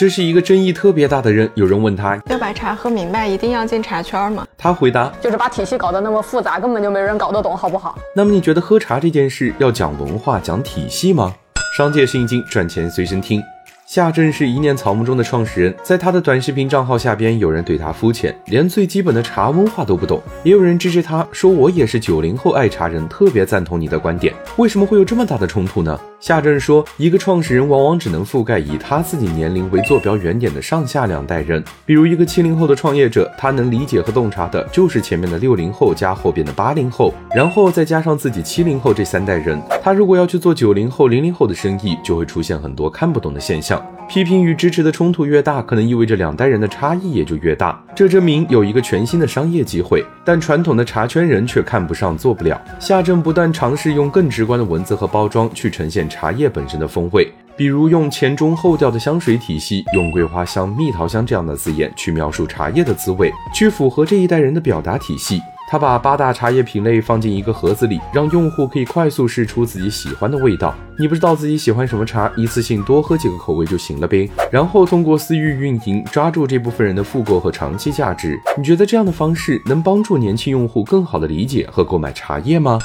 这是一个争议特别大的人。有人问他要把茶喝明白，一定要进茶圈吗？他回答就是把体系搞得那么复杂，根本就没人搞得懂，好不好？那么你觉得喝茶这件事要讲文化、讲体系吗？商界圣经，赚钱随身听。夏正是一念草木中的创始人，在他的短视频账号下边，有人对他肤浅，连最基本的茶文化都不懂，也有人支持他说我也是九零后爱茶人，特别赞同你的观点。为什么会有这么大的冲突呢？夏正说，一个创始人往往只能覆盖以他自己年龄为坐标原点的上下两代人。比如一个七零后的创业者，他能理解和洞察的就是前面的六零后加后边的八零后，然后再加上自己七零后这三代人。他如果要去做九零后、零零后的生意，就会出现很多看不懂的现象。批评与支持的冲突越大，可能意味着两代人的差异也就越大。这证明有一个全新的商业机会，但传统的茶圈人却看不上、做不了。夏正不断尝试用更直观的文字和包装去呈现。茶叶本身的风味，比如用前中后调的香水体系，用桂花香、蜜桃香这样的字眼去描述茶叶的滋味，去符合这一代人的表达体系。他把八大茶叶品类放进一个盒子里，让用户可以快速试出自己喜欢的味道。你不知道自己喜欢什么茶，一次性多喝几个口味就行了呗。然后通过私域运营，抓住这部分人的复购和长期价值。你觉得这样的方式能帮助年轻用户更好的理解和购买茶叶吗？